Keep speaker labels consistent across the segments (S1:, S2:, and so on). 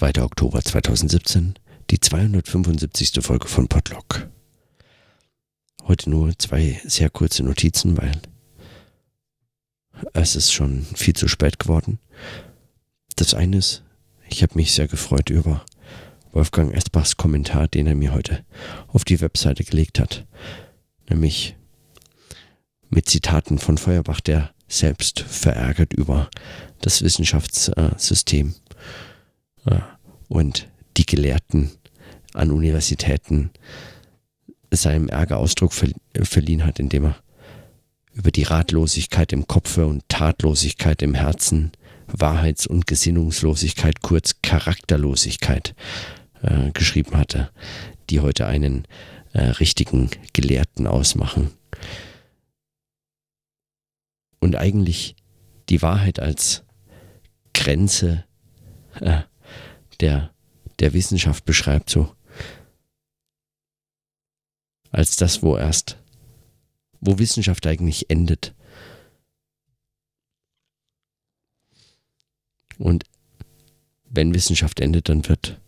S1: 2. Oktober 2017, die 275. Folge von Podlock. Heute nur zwei sehr kurze Notizen, weil es ist schon viel zu spät geworden. Das eine ist, ich habe mich sehr gefreut über Wolfgang Esbachs Kommentar, den er mir heute auf die Webseite gelegt hat. Nämlich mit Zitaten von Feuerbach, der selbst verärgert über das Wissenschaftssystem äh, und die Gelehrten an Universitäten seinem Ärger Ausdruck verliehen hat, indem er über die Ratlosigkeit im Kopfe und Tatlosigkeit im Herzen, Wahrheits- und Gesinnungslosigkeit, kurz Charakterlosigkeit äh, geschrieben hatte, die heute einen äh, richtigen Gelehrten ausmachen. Und eigentlich die Wahrheit als Grenze äh, der, der Wissenschaft beschreibt, so als das, wo erst, wo Wissenschaft eigentlich endet. Und wenn Wissenschaft endet, dann wird,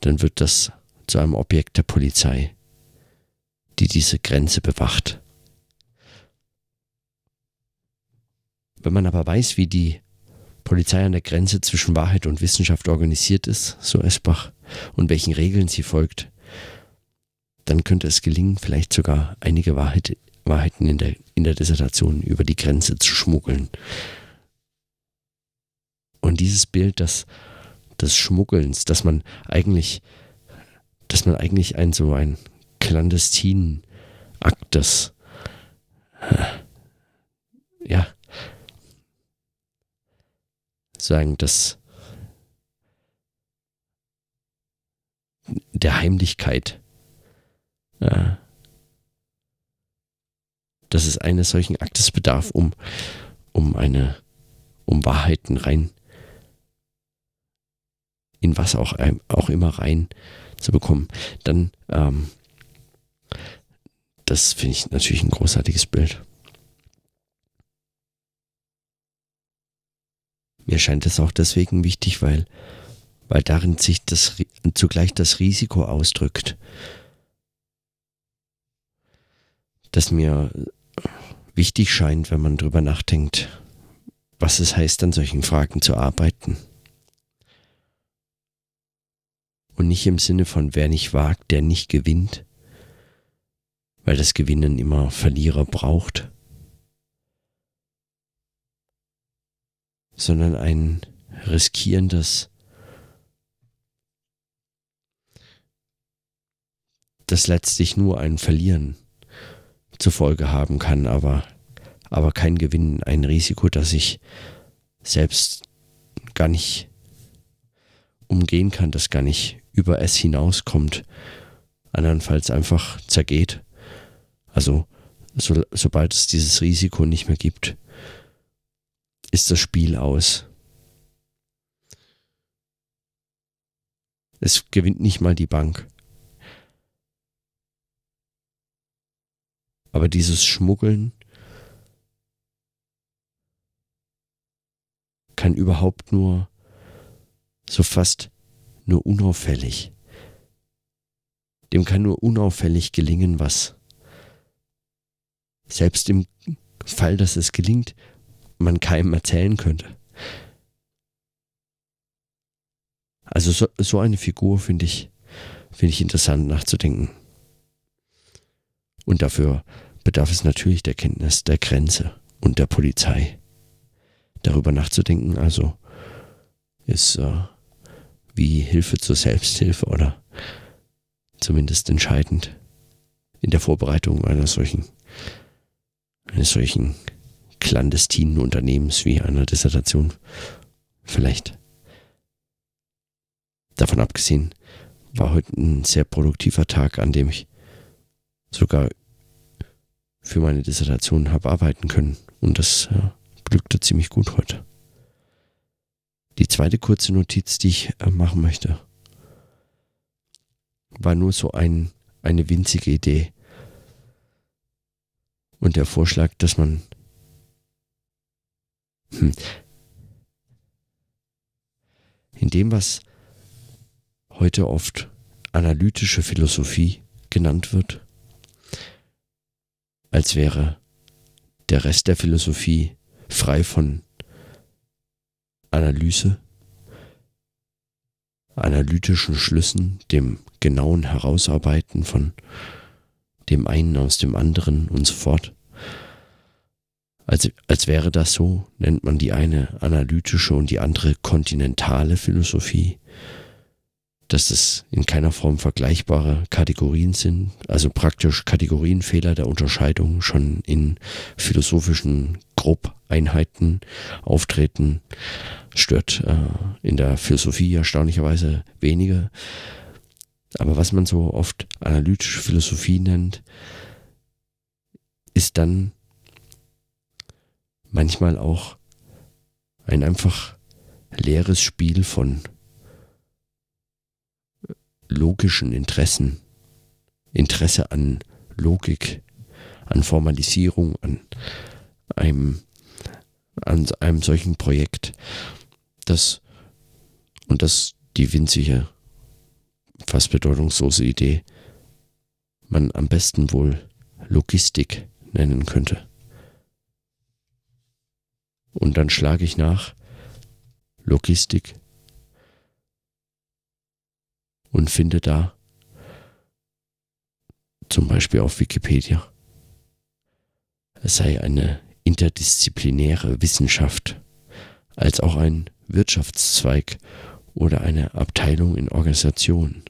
S1: dann wird das zu einem Objekt der Polizei, die diese Grenze bewacht. Wenn man aber weiß, wie die Polizei an der Grenze zwischen Wahrheit und Wissenschaft organisiert ist, so Esbach, und welchen Regeln sie folgt, dann könnte es gelingen, vielleicht sogar einige Wahrheit, Wahrheiten in der, in der Dissertation über die Grenze zu schmuggeln. Und dieses Bild des, des Schmuggelns, dass man eigentlich, dass man eigentlich ein so ein clandestinen Akt des, ja, sagen, dass der Heimlichkeit, äh, dass es eines solchen Aktes bedarf, um, um eine, um Wahrheiten rein, in was auch, auch immer rein zu bekommen, dann, ähm, das finde ich natürlich ein großartiges Bild. Mir scheint es auch deswegen wichtig, weil, weil darin sich das, zugleich das Risiko ausdrückt, das mir wichtig scheint, wenn man drüber nachdenkt, was es heißt, an solchen Fragen zu arbeiten. Und nicht im Sinne von wer nicht wagt, der nicht gewinnt, weil das Gewinnen immer Verlierer braucht, sondern ein Riskieren, das das letztlich nur ein Verlieren zur Folge haben kann, aber, aber kein Gewinn, ein Risiko, das ich selbst gar nicht umgehen kann, das gar nicht über es hinauskommt, andernfalls einfach zergeht. Also so, sobald es dieses Risiko nicht mehr gibt, ist das Spiel aus. Es gewinnt nicht mal die Bank. Aber dieses Schmuggeln kann überhaupt nur so fast nur unauffällig. Dem kann nur unauffällig gelingen, was selbst im Fall, dass es gelingt, man keinem erzählen könnte. Also so, so eine Figur finde ich, finde ich interessant nachzudenken. Und dafür bedarf es natürlich der Kenntnis der Grenze und der Polizei. Darüber nachzudenken, also ist äh, wie Hilfe zur Selbsthilfe oder zumindest entscheidend in der Vorbereitung einer solchen, eines solchen clandestinen Unternehmens wie einer Dissertation vielleicht. Davon abgesehen war heute ein sehr produktiver Tag, an dem ich sogar für meine Dissertation habe arbeiten können. Und das äh, glückte ziemlich gut heute. Die zweite kurze Notiz, die ich äh, machen möchte, war nur so ein, eine winzige Idee. Und der Vorschlag, dass man hm. In dem, was heute oft analytische Philosophie genannt wird, als wäre der Rest der Philosophie frei von Analyse, analytischen Schlüssen, dem genauen Herausarbeiten von dem einen aus dem anderen und so fort. Als, als wäre das so, nennt man die eine analytische und die andere kontinentale Philosophie, dass es in keiner Form vergleichbare Kategorien sind, also praktisch Kategorienfehler der Unterscheidung schon in philosophischen Grobeinheiten auftreten, stört äh, in der Philosophie erstaunlicherweise weniger. Aber was man so oft analytische Philosophie nennt, ist dann manchmal auch ein einfach leeres Spiel von logischen Interessen, Interesse an Logik, an Formalisierung, an einem, an einem solchen Projekt, das und das die winzige, fast bedeutungslose Idee man am besten wohl Logistik nennen könnte. Und dann schlage ich nach Logistik und finde da zum Beispiel auf Wikipedia, es sei eine interdisziplinäre Wissenschaft als auch ein Wirtschaftszweig oder eine Abteilung in Organisationen,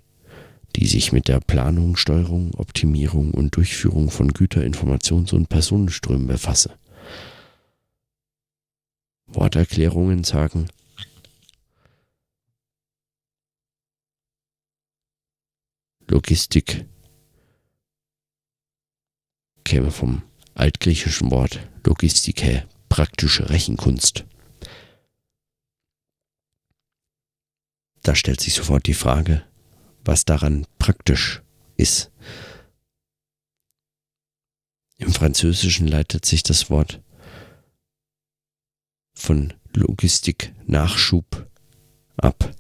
S1: die sich mit der Planung, Steuerung, Optimierung und Durchführung von Güter-, Informations- und Personenströmen befasse. Worterklärungen sagen, Logistik käme vom altgriechischen Wort Logistike, praktische Rechenkunst. Da stellt sich sofort die Frage, was daran praktisch ist. Im Französischen leitet sich das Wort von Logistik Nachschub ab.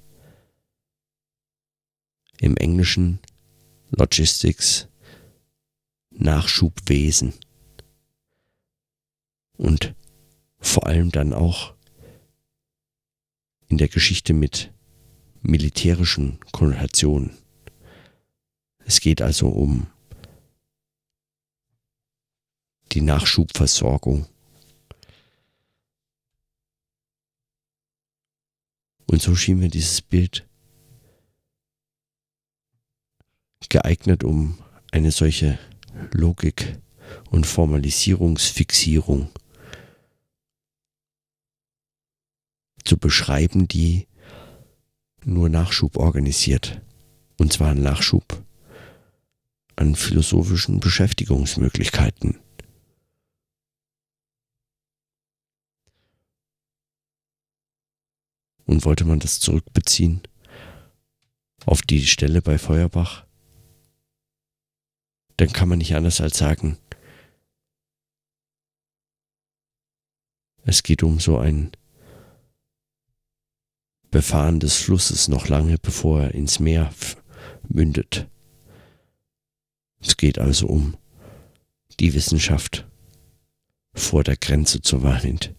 S1: Im Englischen Logistics, Nachschubwesen und vor allem dann auch in der Geschichte mit militärischen Konnotationen. Es geht also um die Nachschubversorgung. Und so schien mir dieses Bild geeignet, um eine solche Logik und Formalisierungsfixierung zu beschreiben, die nur Nachschub organisiert. Und zwar Nachschub an philosophischen Beschäftigungsmöglichkeiten. Und wollte man das zurückbeziehen auf die Stelle bei Feuerbach, dann kann man nicht anders als sagen, es geht um so ein Befahren des Flusses noch lange bevor er ins Meer mündet. Es geht also um die Wissenschaft vor der Grenze zur Wahrheit.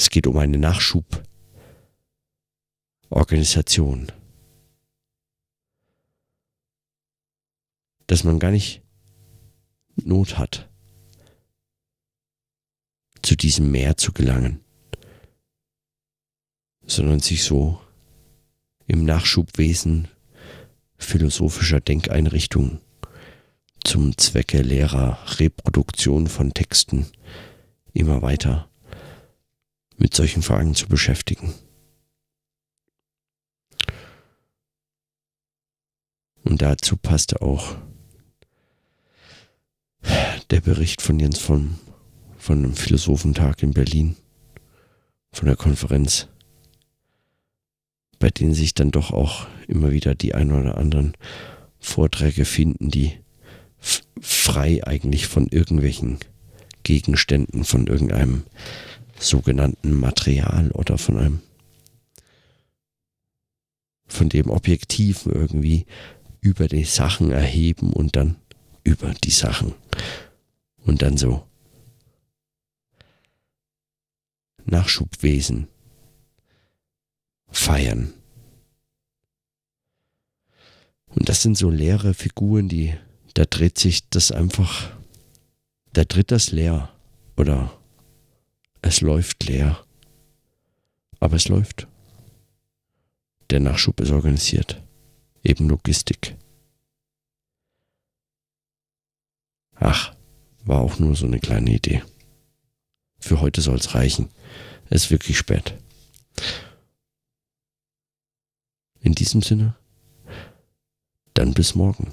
S1: Es geht um eine Nachschuborganisation. dass man gar nicht Not hat, zu diesem Meer zu gelangen, sondern sich so im Nachschubwesen philosophischer Denkeinrichtungen zum Zwecke leerer Reproduktion von Texten immer weiter mit solchen Fragen zu beschäftigen. Und dazu passte auch der Bericht von Jens von, von einem Philosophentag in Berlin, von der Konferenz, bei denen sich dann doch auch immer wieder die ein oder anderen Vorträge finden, die frei eigentlich von irgendwelchen Gegenständen, von irgendeinem sogenannten Material oder von einem von dem Objektiven irgendwie über die Sachen erheben und dann über die Sachen und dann so Nachschubwesen feiern. Und das sind so leere Figuren, die, da dreht sich das einfach, da dreht das leer oder es läuft leer. Aber es läuft. Der Nachschub ist organisiert. Eben Logistik. Ach, war auch nur so eine kleine Idee. Für heute soll's reichen. Es ist wirklich spät. In diesem Sinne, dann bis morgen.